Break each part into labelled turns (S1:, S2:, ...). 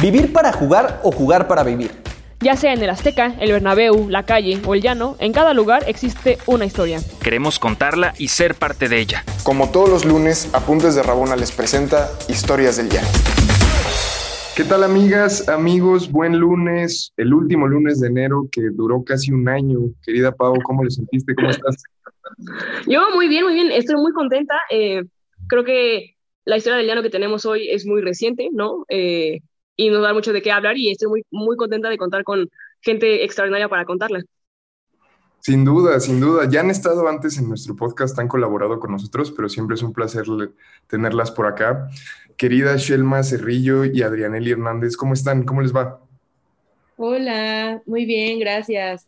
S1: Vivir para jugar o jugar para vivir.
S2: Ya sea en el Azteca, el Bernabéu, la calle o el llano, en cada lugar existe una historia.
S3: Queremos contarla y ser parte de ella.
S4: Como todos los lunes, Apuntes de Rabona les presenta Historias del Llano. ¿Qué tal amigas, amigos? Buen lunes, el último lunes de enero que duró casi un año. Querida Pau, ¿cómo le sentiste? ¿Cómo estás?
S2: Yo muy bien, muy bien. Estoy muy contenta. Eh, creo que la historia del llano que tenemos hoy es muy reciente, ¿no? Eh, y nos da mucho de qué hablar y estoy muy, muy contenta de contar con gente extraordinaria para contarla.
S4: Sin duda, sin duda. Ya han estado antes en nuestro podcast, han colaborado con nosotros, pero siempre es un placer tenerlas por acá. Querida Shelma Cerrillo y Adrianely Hernández, ¿cómo están? ¿Cómo les va?
S5: Hola, muy bien, gracias.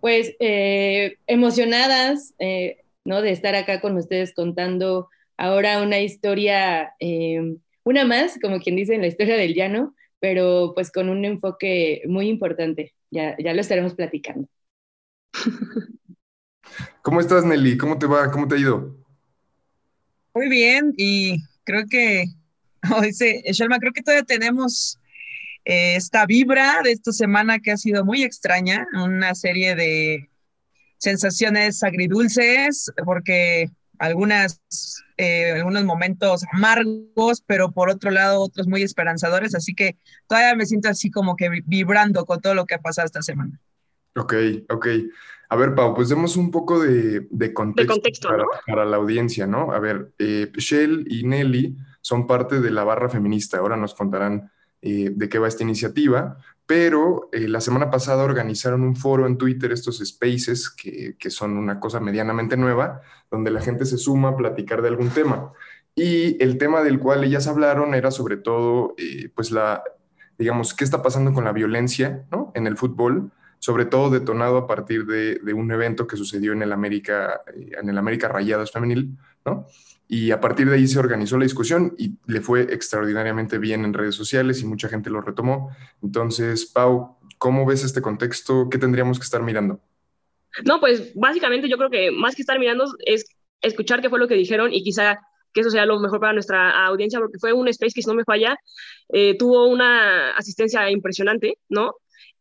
S5: Pues eh, emocionadas, eh, ¿no? De estar acá con ustedes contando ahora una historia, eh, una más, como quien dice, en la historia del llano, pero pues con un enfoque muy importante. Ya, ya lo estaremos platicando.
S4: ¿Cómo estás, Nelly? ¿Cómo te va? ¿Cómo te ha ido?
S6: Muy bien, y creo que, como dice Shelma, creo que todavía tenemos eh, esta vibra de esta semana que ha sido muy extraña, una serie de sensaciones agridulces, porque algunas, eh, algunos momentos amargos, pero por otro lado otros muy esperanzadores, así que todavía me siento así como que vibrando con todo lo que ha pasado esta semana.
S4: Ok, ok. A ver, Pau, pues demos un poco de, contexto, para, la audiencia, ¿no? A ver, eh, Shell y Nelly son parte de la barra feminista, ahora nos contarán eh, de qué va esta iniciativa, pero eh, la semana pasada organizaron un foro en Twitter, estos spaces, que, son una cosa medianamente nueva, donde la gente se suma a platicar de algún tema. Y el tema del cual ellas hablaron era sobre todo, eh, pues la, digamos, qué está pasando con la violencia ¿no? en el fútbol, sobre todo detonado a partir de, de un evento que sucedió en el América, en el América Rayadas Femenil, ¿no? Y a partir de ahí se organizó la discusión y le fue extraordinariamente bien en redes sociales y mucha gente lo retomó. Entonces, Pau, ¿cómo ves este contexto? ¿Qué tendríamos que estar mirando?
S2: No, pues básicamente yo creo que más que estar mirando es escuchar qué fue lo que dijeron y quizá que eso sea lo mejor para nuestra audiencia, porque fue un space que, si no me falla, eh, tuvo una asistencia impresionante, ¿no?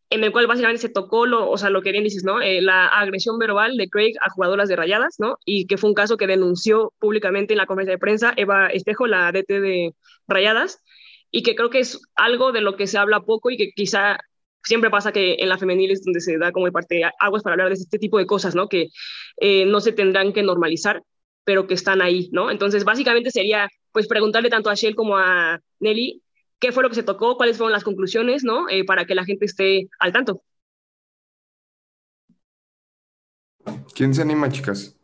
S2: En el cual básicamente se tocó lo, o sea, lo que bien dices, ¿no? Eh, la agresión verbal de Craig a jugadoras de Rayadas, ¿no? Y que fue un caso que denunció públicamente en la conferencia de prensa Eva Espejo, la DT de Rayadas, y que creo que es algo de lo que se habla poco y que quizá siempre pasa que en la femenil es donde se da como de parte aguas para hablar de este tipo de cosas, ¿no? Que eh, no se tendrán que normalizar, pero que están ahí, ¿no? Entonces, básicamente sería, pues, preguntarle tanto a Shell como a Nelly qué fue lo que se tocó, cuáles fueron las conclusiones, ¿no? Eh, para que la gente esté al tanto.
S4: ¿Quién se anima, chicas?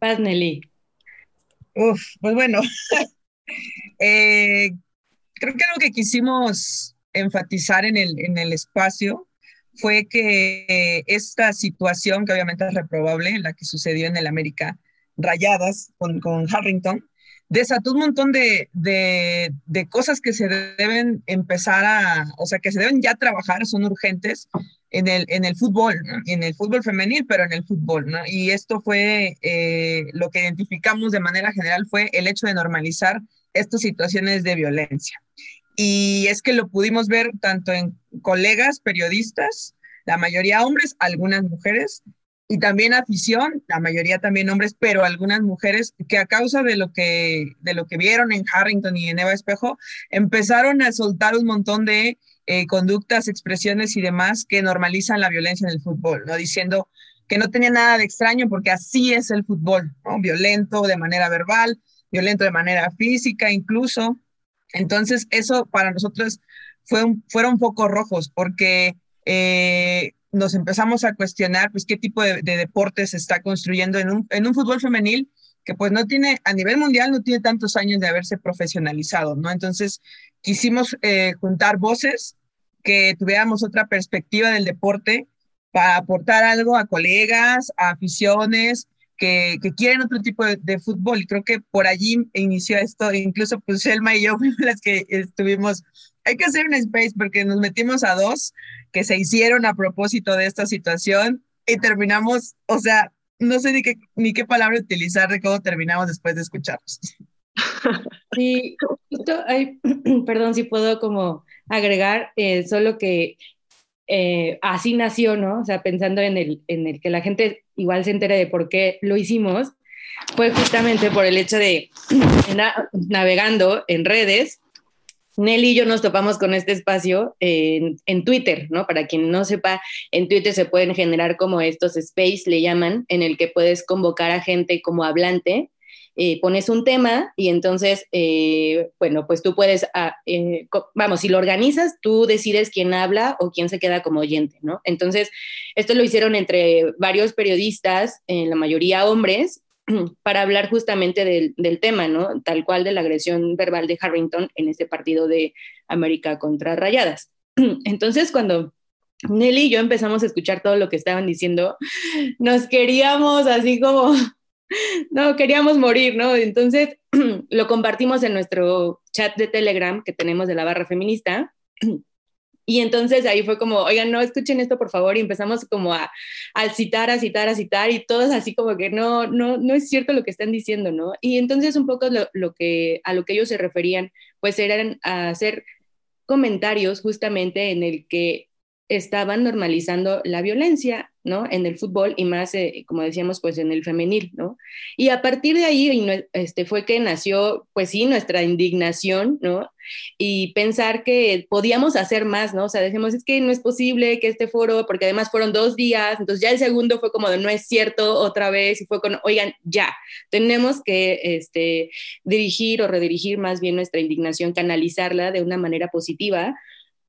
S5: Paz, Nelly.
S6: Uf, pues bueno, eh, creo que lo que quisimos enfatizar en el, en el espacio fue que esta situación, que obviamente es reprobable, la que sucedió en el América Rayadas con, con Harrington, desató un montón de, de, cosas que se deben empezar a, o sea, que se deben ya trabajar, son urgentes en el, en el fútbol, en el fútbol femenil, pero en el fútbol, ¿no? Y esto fue eh, lo que identificamos de manera general fue el hecho de normalizar estas situaciones de violencia. Y es que lo pudimos ver tanto en colegas periodistas, la mayoría hombres, algunas mujeres, y también afición, la mayoría también hombres, pero algunas mujeres que a causa de lo que, de lo que vieron en Harrington y en Eva Espejo, empezaron a soltar un montón de eh, conductas, expresiones y demás que normalizan la violencia en el fútbol, ¿no? Diciendo que no tenía nada de extraño porque así es el fútbol, ¿no? Violento de manera verbal, violento de manera física incluso. Entonces, eso para nosotros fue un, fueron focos rojos porque... Eh, nos empezamos a cuestionar pues qué tipo de, deporte se está construyendo en un, en un fútbol femenil que pues no tiene, a nivel mundial no tiene tantos años de haberse profesionalizado, ¿no? Entonces quisimos eh, juntar voces, que tuviéramos otra perspectiva del deporte para aportar algo a colegas, a aficiones, que, que, quieren otro tipo de, fútbol. Y creo que por allí inició esto. Incluso pues Selma y yo fuimos las que estuvimos. Hay que hacer un space porque nos metimos a dos que se hicieron a propósito de esta situación y terminamos, o sea, no sé ni qué, ni qué palabra utilizar de cómo terminamos después de escucharlos.
S5: Sí, perdón si puedo como agregar, eh, solo que eh, así nació, ¿no? O sea, pensando en el, en el que la gente igual se entere de por qué lo hicimos, fue justamente por el hecho de navegando en redes. Nelly y yo nos topamos con este espacio en, Twitter, ¿no? Para quien no sepa, en Twitter se pueden generar como estos space, le llaman, en el que puedes convocar a gente como hablante eh, pones un tema y entonces, eh, bueno, pues tú puedes, ah, eh, vamos, si lo organizas, tú decides quién habla o quién se queda como oyente, ¿no? Entonces, esto lo hicieron entre varios periodistas, en la mayoría hombres, para hablar justamente del, del, tema, ¿no? Tal cual de la agresión verbal de Harrington en este partido de América contra Rayadas. Entonces, cuando Nelly y yo empezamos a escuchar todo lo que estaban diciendo, nos queríamos así como no, queríamos morir, ¿no? Entonces lo compartimos en nuestro chat de Telegram que tenemos de la barra feminista. Y entonces ahí fue como, oigan, no, escuchen esto por favor, y empezamos como a, citar, a citar, a citar, y todos así como que no, no, no es cierto lo que están diciendo, ¿no? Y entonces un poco lo, lo que, a lo que ellos se referían, pues eran a hacer comentarios justamente en el que estaban normalizando la violencia, ¿no? En el fútbol y más, eh, como decíamos, pues en el femenil, ¿no? Y a partir de ahí este, fue que nació, pues sí, nuestra indignación, ¿no? Y pensar que podíamos hacer más, ¿no? O sea, decimos, es que no es posible que este foro, porque además fueron dos días, entonces ya el segundo fue como de no es cierto otra vez y fue con, oigan, ya, tenemos que este, dirigir o redirigir más bien nuestra indignación, canalizarla de una manera positiva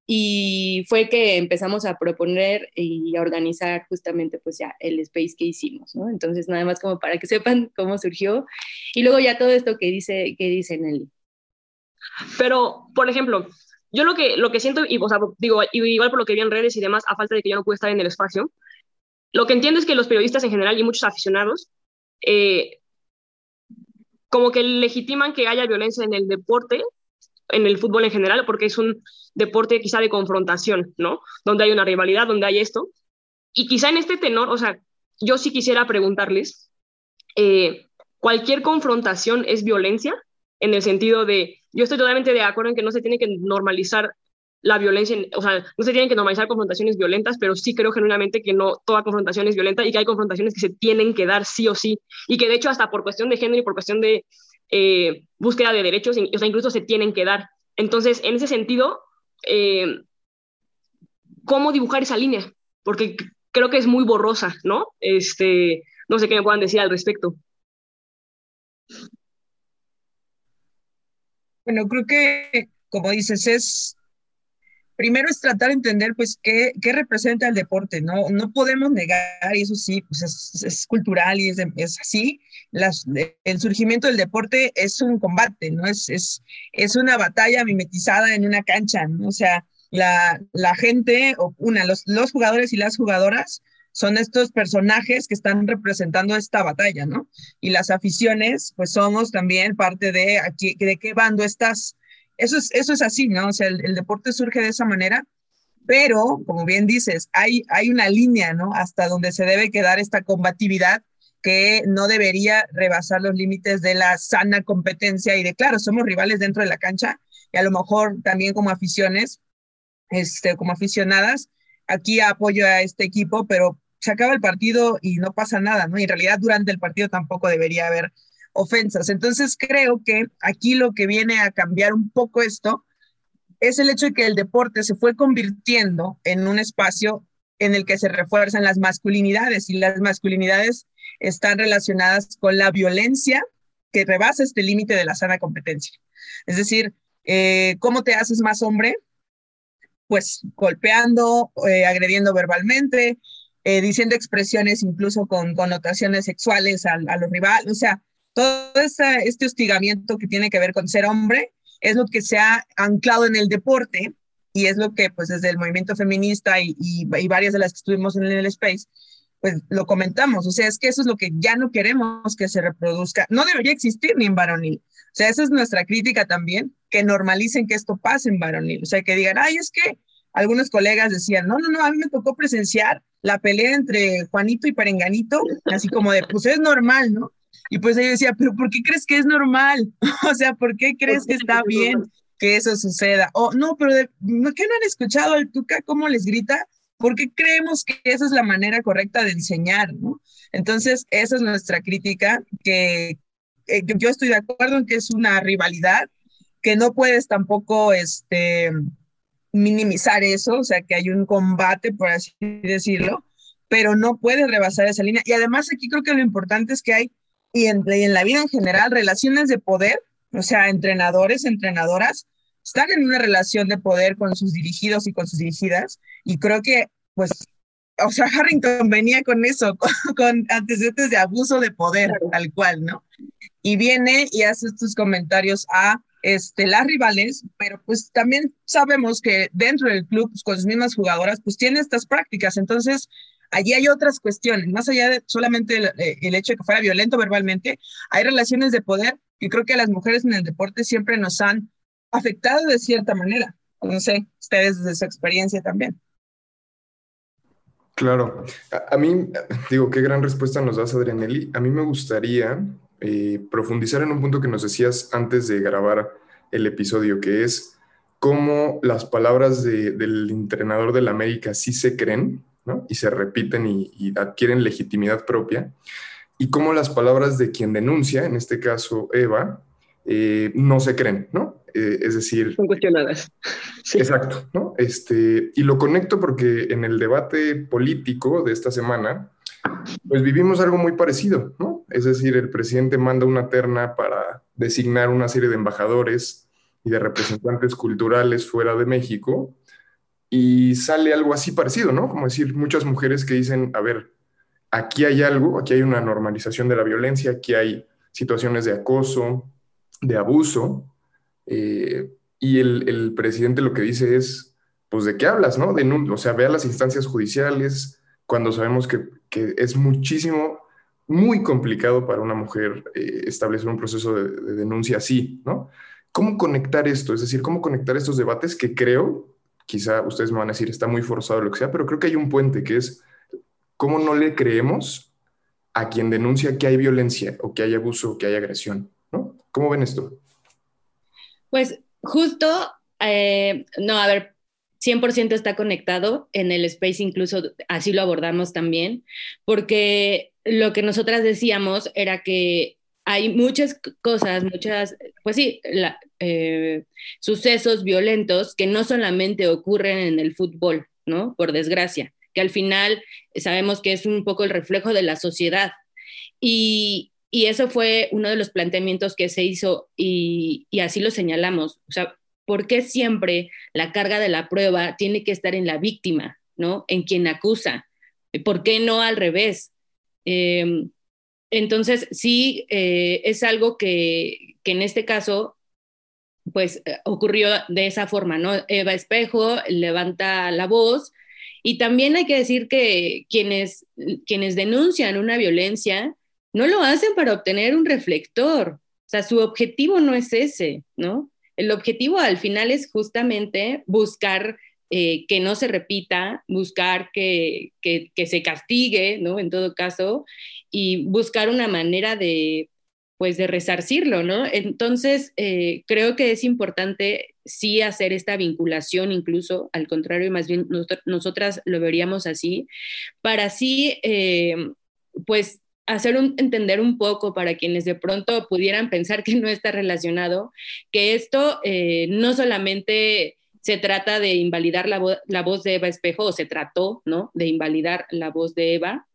S5: y fue que empezamos a proponer y a organizar justamente pues ya el space que hicimos, ¿no? Entonces nada más como para que sepan cómo surgió y luego ya todo esto que dice que dice Nelly.
S2: Pero, por ejemplo, yo lo que, lo que siento, y o sea, digo, igual por lo que vi en redes y demás, a falta de que yo no pueda estar en el espacio, lo que entiendo es que los periodistas en general y muchos aficionados, eh, como que legitiman que haya violencia en el deporte en el fútbol en general, porque es un deporte quizá de confrontación, ¿no? Donde hay una rivalidad, donde hay esto. Y quizá en este tenor, o sea, yo sí quisiera preguntarles, eh, ¿cualquier confrontación es violencia? En el sentido de, yo estoy totalmente de acuerdo en que no se tiene que normalizar la violencia, o sea, no se tienen que normalizar confrontaciones violentas, pero sí creo genuinamente que no toda confrontación es violenta y que hay confrontaciones que se tienen que dar sí o sí, y que de hecho hasta por cuestión de género y por cuestión de eh, búsqueda de derechos, o sea, incluso se tienen que dar. Entonces, en ese sentido, eh, ¿cómo dibujar esa línea? Porque creo que es muy borrosa, ¿no? Este, no sé qué me puedan decir al respecto.
S6: Bueno, creo que, como dices, es primero es tratar de entender, pues, qué, qué representa el deporte, ¿no? No podemos negar, y eso sí, pues es, cultural y es así, el surgimiento del deporte es un combate, ¿no? Es, es, es una batalla mimetizada en una cancha, ¿no? O sea, la, la gente, o una, los, los jugadores y las jugadoras son estos personajes que están representando esta batalla, ¿no? Y las aficiones, pues somos también parte de, aquí, de qué bando estás eso es, eso es así, ¿no? O sea, el, deporte surge de esa manera, pero, como bien dices, hay, hay una línea, ¿no? Hasta donde se debe quedar esta combatividad que no debería rebasar los límites de la sana competencia y de, claro, somos rivales dentro de la cancha y a lo mejor también como aficiones, este, como aficionadas, aquí apoyo a este equipo, pero se acaba el partido y no pasa nada, ¿no? Y en realidad durante el partido tampoco debería haber ofensas. Entonces creo que aquí lo que viene a cambiar un poco esto es el hecho de que el deporte se fue convirtiendo en un espacio en el que se refuerzan las masculinidades y las masculinidades están relacionadas con la violencia que rebasa este límite de la sana competencia. Es decir, eh, ¿cómo te haces más hombre? Pues golpeando, eh, agrediendo verbalmente, eh, diciendo expresiones incluso con connotaciones sexuales a, a los rivales. O sea, todo este hostigamiento que tiene que ver con ser hombre es lo que se ha anclado en el deporte y es lo que pues desde el movimiento feminista y, y, varias de las que estuvimos en el space, pues lo comentamos, o sea, es que eso es lo que ya no queremos que se reproduzca, no debería existir ni en varonil, o sea, esa es nuestra crítica también, que normalicen que esto pase en varonil, o sea, que digan, ay, es que algunos colegas decían, no, no, no, a mí me tocó presenciar la pelea entre Juanito y Perenganito, así como de, pues es normal, ¿no? Y pues ella decía, pero ¿por qué crees que es normal? o sea, ¿por qué crees que está bien que eso suceda? O no, pero ¿qué no han escuchado al Tuca cómo les grita? ¿Por qué creemos que esa es la manera correcta de enseñar? ¿no? Entonces, esa es nuestra crítica, que eh, yo estoy de acuerdo en que es una rivalidad, que no puedes tampoco este, minimizar eso, o sea, que hay un combate, por así decirlo, pero no puedes rebasar esa línea. Y además aquí creo que lo importante es que hay, y en, en la vida en general, relaciones de poder, o sea, entrenadores, entrenadoras, están en una relación de poder con sus dirigidos y con sus dirigidas, y creo que, pues, o sea, Harrington venía con eso, con, antecedentes de abuso de poder, tal cual, ¿no? Y viene y hace estos comentarios a este, las rivales, pero pues también sabemos que dentro del club, pues, con sus mismas jugadoras, pues tiene estas prácticas. Entonces, allí hay otras cuestiones, más allá de solamente eh, el, hecho de que fuera violento verbalmente, hay relaciones de poder que creo que las mujeres en el deporte siempre nos han afectado de cierta manera. No sé, ustedes desde su experiencia también.
S4: Claro, a, mí, digo, qué gran respuesta nos das, Adrianelli. A mí me gustaría eh, profundizar en un punto que nos decías antes de grabar el episodio, que es cómo las palabras del entrenador del América sí se creen y se repiten y, adquieren legitimidad propia, y cómo las palabras de quien denuncia, en este caso Eva, eh, no se creen, ¿no? Eh, es decir...
S2: Son cuestionadas.
S4: Exacto, ¿no? Este, y lo conecto porque en el debate político de esta semana, pues vivimos algo muy parecido, ¿no? Es decir, el presidente manda una terna para designar una serie de embajadores y de representantes culturales fuera de México y sale algo así parecido, ¿no? Como decir, muchas mujeres que dicen, a ver, aquí hay algo, aquí hay una normalización de la violencia, aquí hay situaciones de acoso, de abuso, eh, y el, presidente lo que dice es, pues, ¿de qué hablas, no? De, o sea, ve a las instancias judiciales, cuando sabemos que, es muchísimo, muy complicado para una mujer eh, establecer un proceso de, denuncia así, ¿no? ¿Cómo conectar esto? Es decir, ¿cómo conectar estos debates que creo, quizá ustedes me van a decir, está muy forzado lo que sea, pero creo que hay un puente que es, ¿cómo no le creemos a quien denuncia que hay violencia o que hay abuso o que hay agresión? ¿no? ¿Cómo ven esto?
S5: Pues justo, eh, no, a ver, 100% está conectado en el space, incluso así lo abordamos también, porque lo que nosotras decíamos era que hay muchas cosas, muchas, pues sí, eh, sucesos violentos que no solamente ocurren en el fútbol, ¿no? Por desgracia, que al final sabemos que es un poco el reflejo de la sociedad. Y, y eso fue uno de los planteamientos que se hizo y, y así lo señalamos. O sea, ¿por qué siempre la carga de la prueba tiene que estar en la víctima, ¿no? En quien acusa. ¿Por qué no al revés? Em, entonces, sí, eh, es algo que, que, en este caso, pues eh, ocurrió de esa forma, ¿no? Eva Espejo levanta la voz y también hay que decir que quienes, quienes denuncian una violencia no lo hacen para obtener un reflector, o sea, su objetivo no es ese, ¿no? El objetivo al final es justamente buscar eh, que no se repita, buscar que, se castigue, ¿no? En todo caso, y buscar una manera de, pues, de resarcirlo, ¿no? Entonces, eh, creo que es importante sí hacer esta vinculación, incluso al contrario, más bien nosotras lo veríamos así, para sí, eh, pues, hacer entender un poco para quienes de pronto pudieran pensar que no está relacionado, que esto no solamente se trata de invalidar la, la, voz de Eva Espejo, se trató, ¿no? De invalidar la voz de Eva,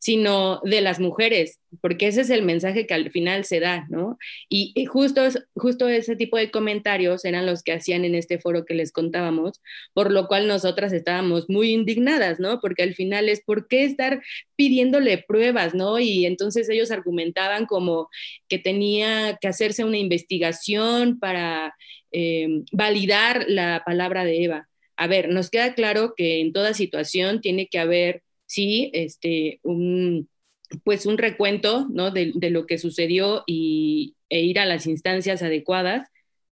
S5: sino de las mujeres, porque ese es el mensaje que al final se da, ¿no? Y, justo, justo ese tipo de comentarios eran los que hacían en este foro que les contábamos, por lo cual nosotras estábamos muy indignadas, ¿no? Porque al final es, ¿por qué estar pidiéndole pruebas, ¿no? Y entonces ellos argumentaban como que tenía que hacerse una investigación para eh, validar la palabra de Eva. A ver, nos queda claro que en toda situación tiene que haber sí, este, un, pues un recuento ¿no? de, lo que sucedió y, e ir a las instancias adecuadas,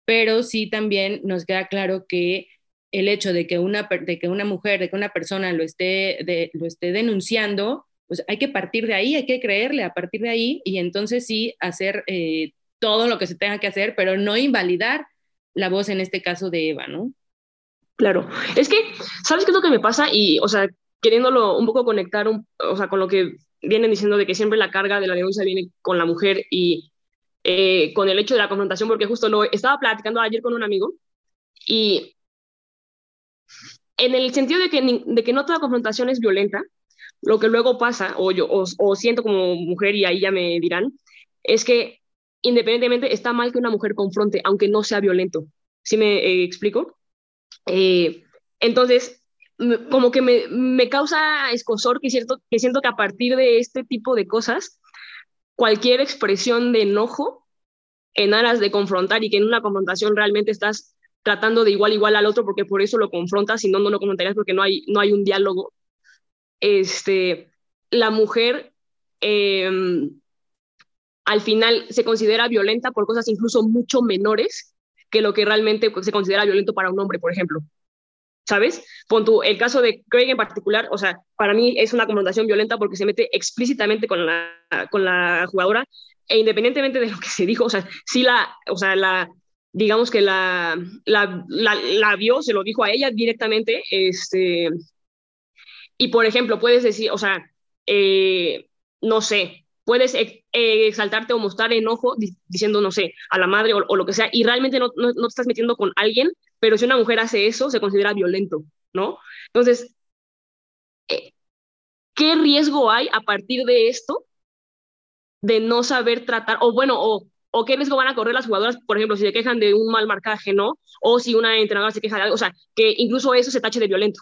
S5: pero sí también nos queda claro que el hecho de que una, de que una mujer, de que una persona lo esté, lo esté denunciando, pues hay que partir de ahí, hay que creerle a partir de ahí y entonces sí hacer eh, todo lo que se tenga que hacer, pero no invalidar la voz en este caso de Eva, ¿no?
S2: Claro, es que, ¿sabes qué es lo que me pasa? Y, o sea, queriéndolo un poco conectar, o sea, con lo que vienen diciendo de que siempre la carga de la denuncia viene con la mujer y eh, con el hecho de la confrontación, porque justo lo estaba platicando ayer con un amigo y en el sentido de que, de que no toda confrontación es violenta, lo que luego pasa, o yo o, siento como mujer, y ahí ya me dirán, es que independientemente está mal que una mujer confronte, aunque no sea violento. ¿Sí me eh, explico? Eh, entonces, como que me, me, causa escosor que, cierto, que siento que a partir de este tipo de cosas, cualquier expresión de enojo en aras de confrontar y que en una confrontación realmente estás tratando de igual igual al otro porque por eso lo confrontas, si no, no lo comentarías porque no hay, no hay un diálogo. Este, la mujer em, al final se considera violenta por cosas incluso mucho menores que lo que realmente se considera violento para un hombre, por ejemplo. ¿Sabes? Pon tú, el caso de Craig en particular, o sea, para mí es una confrontación violenta porque se mete explícitamente con la, con la jugadora e independientemente de lo que se dijo, o sea, sí la, o sea, la, digamos que la, la, la, vio, se lo dijo a ella directamente, este, y por ejemplo, puedes decir, o sea, eh, no sé, puedes exaltarte o mostrar enojo diciendo, no sé, a la madre o, lo que sea, y realmente no, no, te estás metiendo con alguien, pero si una mujer hace eso, se considera violento, ¿no? Entonces, eh, ¿qué riesgo hay a partir de esto de no saber tratar, o bueno, o o qué riesgo van a correr las jugadoras, por ejemplo, si se quejan de un mal marcaje, ¿no? O si una entrenadora se queja de algo, o sea, que incluso eso se tache de violento,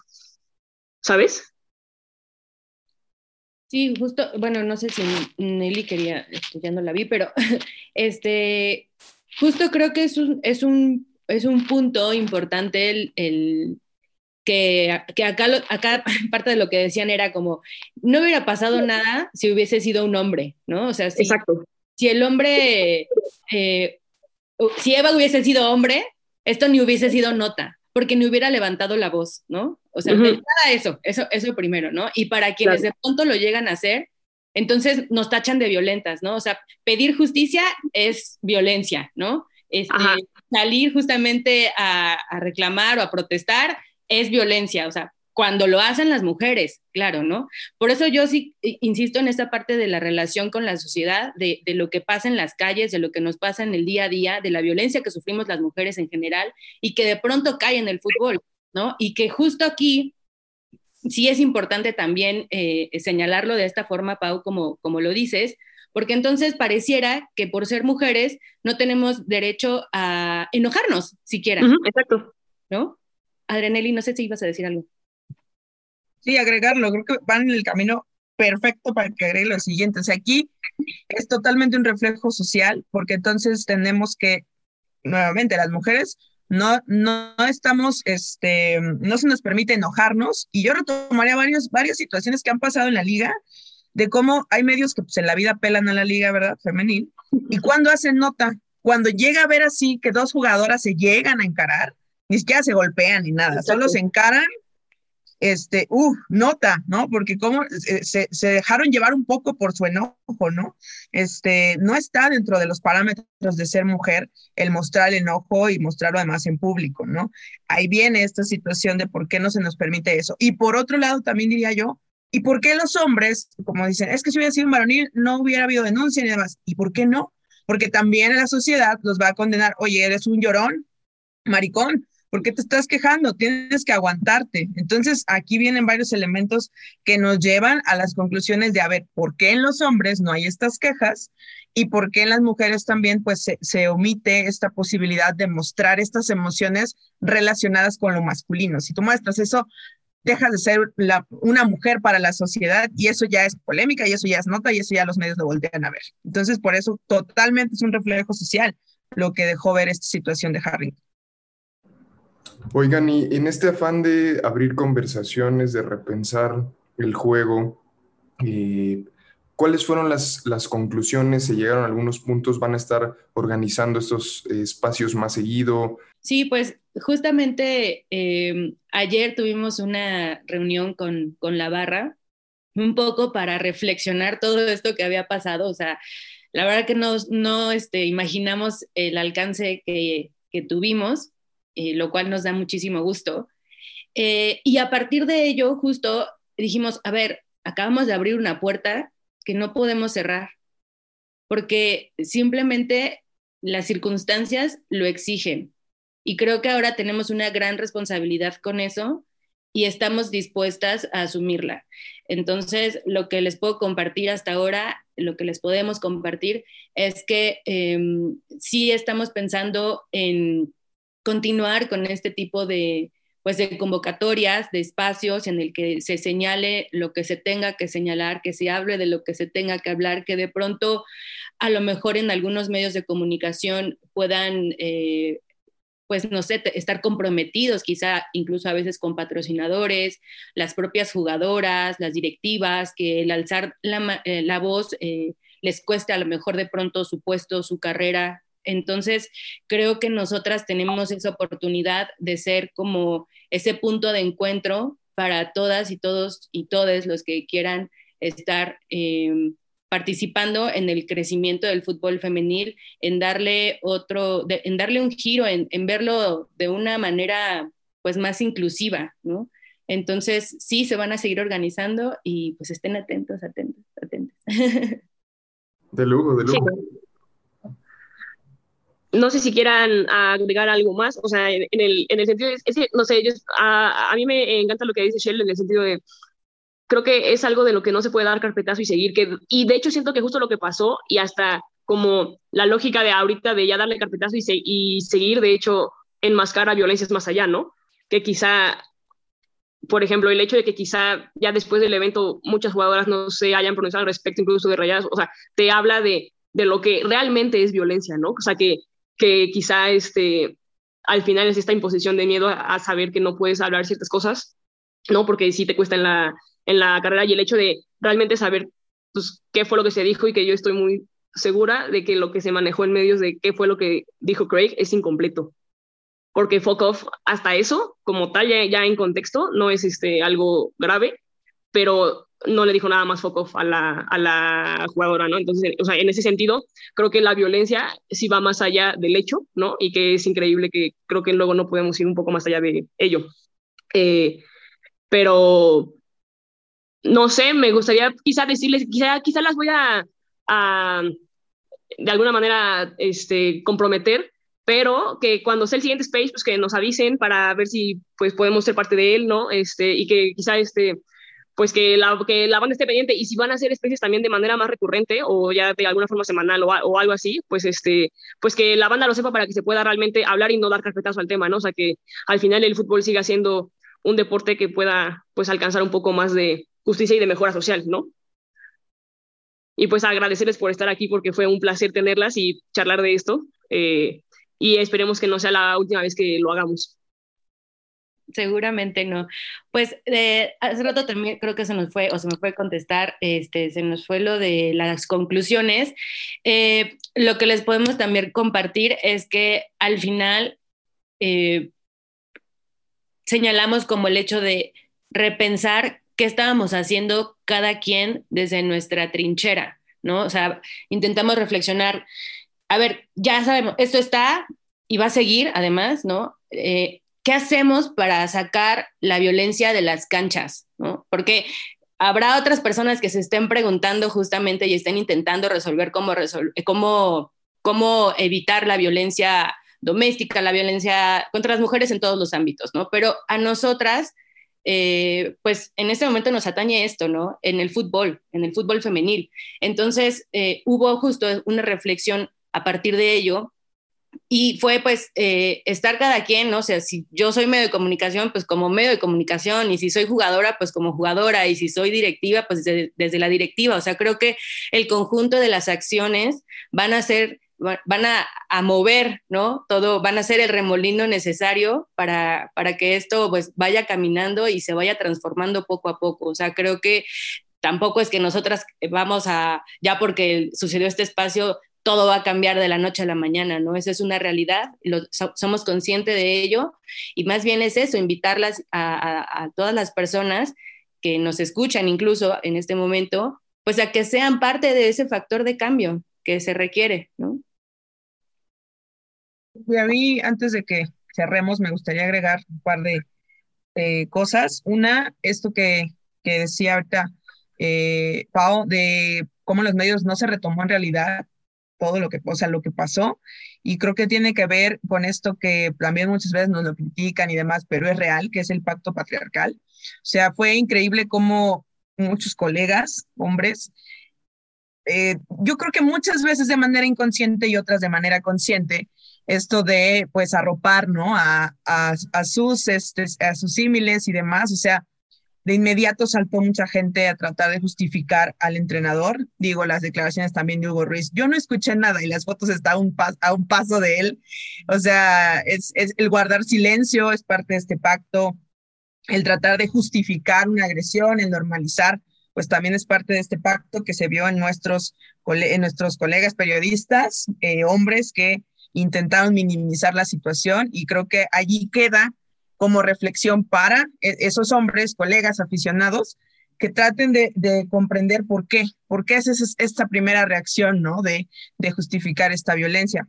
S2: ¿sabes?
S5: Sí, justo, bueno, no sé si Nelly quería, este, ya no la vi, pero este, justo creo que es un, es un, es un punto importante el, el que, que, acá, acá parte de lo que decían era como, no hubiera pasado nada si hubiese sido un hombre, ¿no? O sea, si,
S2: Exacto.
S5: si el hombre, eh, si Eva hubiese sido hombre, esto ni hubiese sido nota, porque ni hubiera levantado la voz, ¿no? O sea, nada eso, eso, eso primero, ¿no? Y para quienes de pronto lo llegan a hacer, entonces nos tachan de violentas, ¿no? O sea, pedir justicia es violencia, ¿no? Este, salir justamente a, a reclamar o a protestar es violencia, o sea, cuando lo hacen las mujeres, claro, ¿no? Por eso yo sí insisto en esta parte de la relación con la sociedad, de, lo que pasa en las calles, de lo que nos pasa en el día a día, de la violencia que sufrimos las mujeres en general y que de pronto cae en el fútbol, ¿no? Y que justo aquí sí es importante también eh, señalarlo de esta forma, Pau, como, como lo dices, porque entonces pareciera que por ser mujeres no tenemos derecho a enojarnos siquiera.
S2: exacto.
S5: ¿No? Adrenelli, no sé si ibas a decir algo.
S6: Sí, agregarlo, creo que van en el camino perfecto para que agregue lo siguiente. O sea, aquí es totalmente un reflejo social, porque entonces tenemos que, nuevamente, las mujeres no, no estamos, este, no se nos permite enojarnos. Y yo retomaría varios, varias situaciones que han pasado en la liga, de cómo hay medios que pues, en la vida pelan a la liga, ¿verdad? Femenil. Y cuando hacen nota, cuando llega a ver así que dos jugadoras se llegan a encarar, ni siquiera se golpean ni nada, solo se encaran este, uh, nota, ¿no? Porque como eh, se, se, dejaron llevar un poco por su enojo, ¿no? Este, no está dentro de los parámetros de ser mujer el mostrar el enojo y mostrarlo además en público, ¿no? Ahí viene esta situación de por qué no se nos permite eso. Y por otro lado, también diría yo, ¿y por qué los hombres, como dicen, es que si hubiera sido un varonil, no hubiera habido denuncia ni demás? ¿Y por qué no? Porque también la sociedad los va a condenar, oye, eres un llorón, maricón, ¿Por qué te estás quejando? Tienes que aguantarte. Entonces, aquí vienen varios elementos que nos llevan a las conclusiones de, a ver, ¿por qué en los hombres no hay estas quejas? Y por qué en las mujeres también, pues, se, omite esta posibilidad de mostrar estas emociones relacionadas con lo masculino. Si tú muestras eso, dejas de ser una mujer para la sociedad y eso ya es polémica y eso ya es nota y eso ya los medios lo voltean a ver. Entonces, por eso totalmente es un reflejo social lo que dejó ver esta situación de Harrington.
S4: Oigan, y en este afán de abrir conversaciones, de repensar el juego, eh, ¿cuáles fueron las, las, conclusiones? ¿Se llegaron a algunos puntos? ¿Van a estar organizando estos espacios más seguido?
S5: Sí, pues justamente em, ayer tuvimos una reunión con, con la barra un poco para reflexionar todo esto que había pasado. O sea, la verdad que no, no este, imaginamos el alcance que, que tuvimos, eh, lo cual nos da muchísimo gusto. Eh, y a partir de ello, justo dijimos, a ver, acabamos de abrir una puerta que no podemos cerrar, porque simplemente las circunstancias lo exigen. Y creo que ahora tenemos una gran responsabilidad con eso y estamos dispuestas a asumirla. Entonces, lo que les puedo compartir hasta ahora, lo que les podemos compartir es que em, sí estamos pensando en continuar con este tipo de, pues de convocatorias, de espacios en el que se señale lo que se tenga que señalar, que se hable de lo que se tenga que hablar, que de pronto a lo mejor en algunos medios de comunicación puedan eh, pues no sé, estar comprometidos quizá incluso a veces con patrocinadores, las propias jugadoras, las directivas, que el alzar la, eh, la voz eh, les cueste a lo mejor de pronto su puesto, su carrera. Entonces, creo que nosotras tenemos esa oportunidad de ser como ese punto de encuentro para todas y todos y todos los que quieran estar eh, participando en el crecimiento del fútbol femenil, en darle otro, en darle un giro, en, verlo de una manera pues más inclusiva, ¿no? Entonces, sí, se van a seguir organizando y pues estén atentos, atentos, atentos.
S4: De lujo, de lujo.
S2: No sé si quieran agregar algo más, o sea, en, el, en el, sentido, que, no sé, a, mí me encanta lo que dice Shell en el sentido de, creo que es algo de lo que no se puede dar carpetazo y seguir. Que, y de hecho siento que justo lo que pasó y hasta como la lógica de ahorita de ya darle carpetazo y, seguir, de hecho, enmascarar violencias más allá, ¿no? Que quizá, por ejemplo, el hecho de que quizá ya después del evento muchas jugadoras no se hayan pronunciado al respecto, incluso de rayadas, o sea, te habla de, de lo que realmente es violencia, ¿no? O sea, que, que quizá este, al final es esta imposición de miedo a, saber que no puedes hablar ciertas cosas, ¿no? Porque sí te cuesta en la, en la carrera y el hecho de realmente saber pues, qué fue lo que se dijo y que yo estoy muy segura de que lo que se manejó en medios de qué fue lo que dijo Craig es incompleto. Porque fuck off, hasta eso, como tal, ya, en contexto, no es este, algo grave, pero no le dijo nada más off a la, a la jugadora, ¿no? Entonces, o sea, en ese sentido, creo que la violencia sí va más allá del hecho, ¿no? Y que es increíble que creo que luego no podemos ir un poco más allá de ello. Eh, pero no sé, me gustaría quizá decirles, quizá, quizá las voy a, de alguna manera este, comprometer, pero que cuando sea el siguiente space, pues que nos avisen para ver si pues podemos ser parte de él, ¿no? Este, y que quizá este, pues que la, que la banda esté pendiente y si van a hacer especies también de manera más recurrente o ya de alguna forma semanal o, algo así, pues este, pues que la banda lo sepa para que se pueda realmente hablar y no dar carpetazo al tema, ¿no? O sea, que al final el fútbol siga siendo un deporte que pueda pues alcanzar un poco más de, justicia y de mejora social, ¿no? Y pues agradecerles por estar aquí porque fue un placer tenerlas y charlar de esto. Eh, y esperemos que no sea la última vez que lo hagamos.
S5: Seguramente no. Pues eh, hace rato también creo que se nos fue, o se me fue contestar, este, se nos fue lo de las conclusiones. Eh, lo que les podemos también compartir es que al final señalamos como el hecho de repensar qué estábamos haciendo cada quien desde nuestra trinchera, ¿no? O sea, intentamos reflexionar, a ver, ya sabemos, esto está y va a seguir, además, ¿no? Eh, ¿Qué hacemos para sacar la violencia de las canchas, ¿no? Porque habrá otras personas que se estén preguntando justamente y estén intentando resolver cómo, cómo, cómo evitar la violencia doméstica, la violencia contra las mujeres en todos los ámbitos, ¿no? Pero a nosotras eh, pues en este momento nos atañe esto, ¿no? En el fútbol, en el fútbol femenil. Entonces, eh, hubo justo una reflexión a partir de ello y fue pues eh, estar cada quien, ¿no? O sea, si yo soy medio de comunicación, pues como medio de comunicación, y si soy jugadora, pues como jugadora, y si soy directiva, pues desde la directiva. O sea, creo que el conjunto de las acciones van a ser van a, mover, ¿no? Todo, van a ser el remolino necesario para, para que esto pues vaya caminando y se vaya transformando poco a poco. O sea, creo que tampoco es que nosotras vamos a, ya porque sucedió este espacio, todo va a cambiar de la noche a la mañana, ¿no? Esa es una realidad, somos conscientes de ello y más bien es eso, invitarlas a, todas las personas que nos escuchan incluso en este momento, pues a que sean parte de ese factor de cambio que se requiere, ¿no?
S6: Y a mí, antes de que cerremos, me gustaría agregar un par de cosas. Una, esto que, que decía ahorita eh, Pau, de cómo los medios no se retomó en realidad todo lo que, o sea, lo que pasó. Y creo que tiene que ver con esto que también muchas veces nos lo critican y demás, pero es real, que es el pacto patriarcal. O sea, fue increíble cómo muchos colegas, hombres, eh, yo creo que muchas veces de manera inconsciente y otras de manera consciente, esto de pues arropar, ¿no? A, a, a sus, este, a sus símiles y demás, o sea, de inmediato saltó mucha gente a tratar de justificar al entrenador. Digo, las declaraciones también de Hugo Ruiz. Yo no escuché nada y las fotos están a un, paso de él. O sea, es, el guardar silencio es parte de este pacto. El tratar de justificar una agresión, el normalizar, pues también es parte de este pacto que se vio en nuestros, en nuestros colegas periodistas, eh, hombres que intentaron minimizar la situación y creo que allí queda como reflexión para e-, esos hombres, colegas, aficionados, que traten de, comprender por qué, por qué es esta primera reacción, ¿no? De, de justificar esta violencia.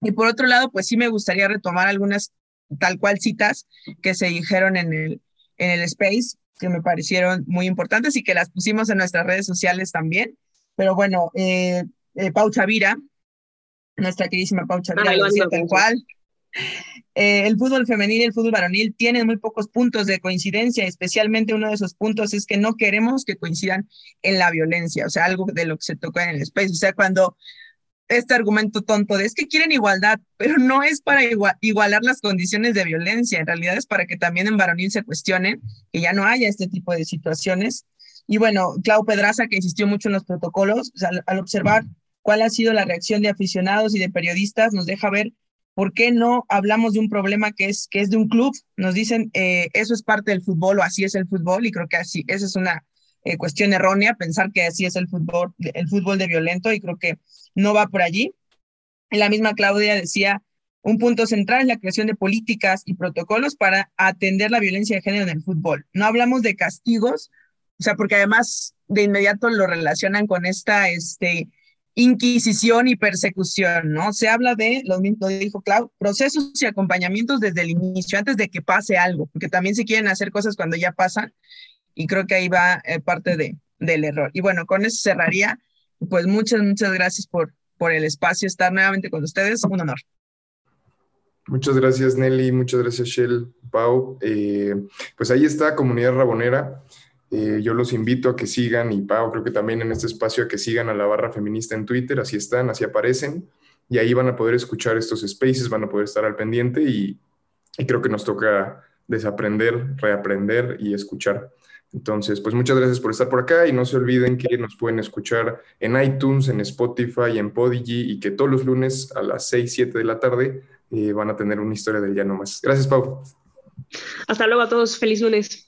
S6: Y por otro lado, pues sí me gustaría retomar algunas tal cual citas que se dijeron en el, en el Space, que me parecieron muy importantes y que las pusimos en nuestras redes sociales también. Pero bueno, eh, eh Pau Chavira, nuestra queridísima Pau Chavira, ah, tal cual, eh, el fútbol femenil y el fútbol varonil tienen muy pocos puntos de coincidencia, especialmente uno de esos puntos es que no queremos que coincidan en la violencia, o sea, algo de lo que se toca en el space, o sea, cuando este argumento tonto de es que quieren igualdad, pero no es para igualar las condiciones de violencia, en realidad es para que también en varonil se cuestione que ya no haya este tipo de situaciones. Y bueno, Clau Pedraza, que insistió mucho en los protocolos, al observar cuál ha sido la reacción de aficionados y de periodistas, nos deja ver ¿Por qué no hablamos de un problema que es, que es de un club? Nos dicen, eh, eso es parte del fútbol o así es el fútbol y creo que así, esa es una eh, cuestión errónea, pensar que así es el fútbol, el fútbol de violento y creo que no va por allí. la misma Claudia decía, un punto central es la creación de políticas y protocolos para atender la violencia de género en el fútbol. No hablamos de castigos, o sea, porque además de inmediato lo relacionan con esta, este, inquisición y persecución, ¿no? Se habla de, lo mismo dijo Clau, procesos y acompañamientos desde el inicio, antes de que pase algo, porque también se quieren hacer cosas cuando ya pasan, y creo que ahí va eh, parte de, del error. Y bueno, con eso cerraría, pues muchas, muchas gracias por, por el espacio, estar nuevamente con ustedes, un honor.
S4: Muchas gracias Nelly, muchas gracias Shell, Pau. Eh, pues ahí está, comunidad rabonera. Eh, yo los invito a que sigan, y Pau creo que también en este espacio, a que sigan a la barra feminista en Twitter, así están, así aparecen, y ahí van a poder escuchar estos spaces, van a poder estar al pendiente y, creo que nos toca desaprender, reaprender y escuchar. Entonces, pues muchas gracias por estar por acá y no se olviden que nos pueden escuchar en iTunes, en Spotify, en Podigy y que todos los lunes a las 6, 7 de la tarde eh, van a tener una historia del ya no más. Gracias, Pau.
S2: Hasta luego a todos. Feliz lunes.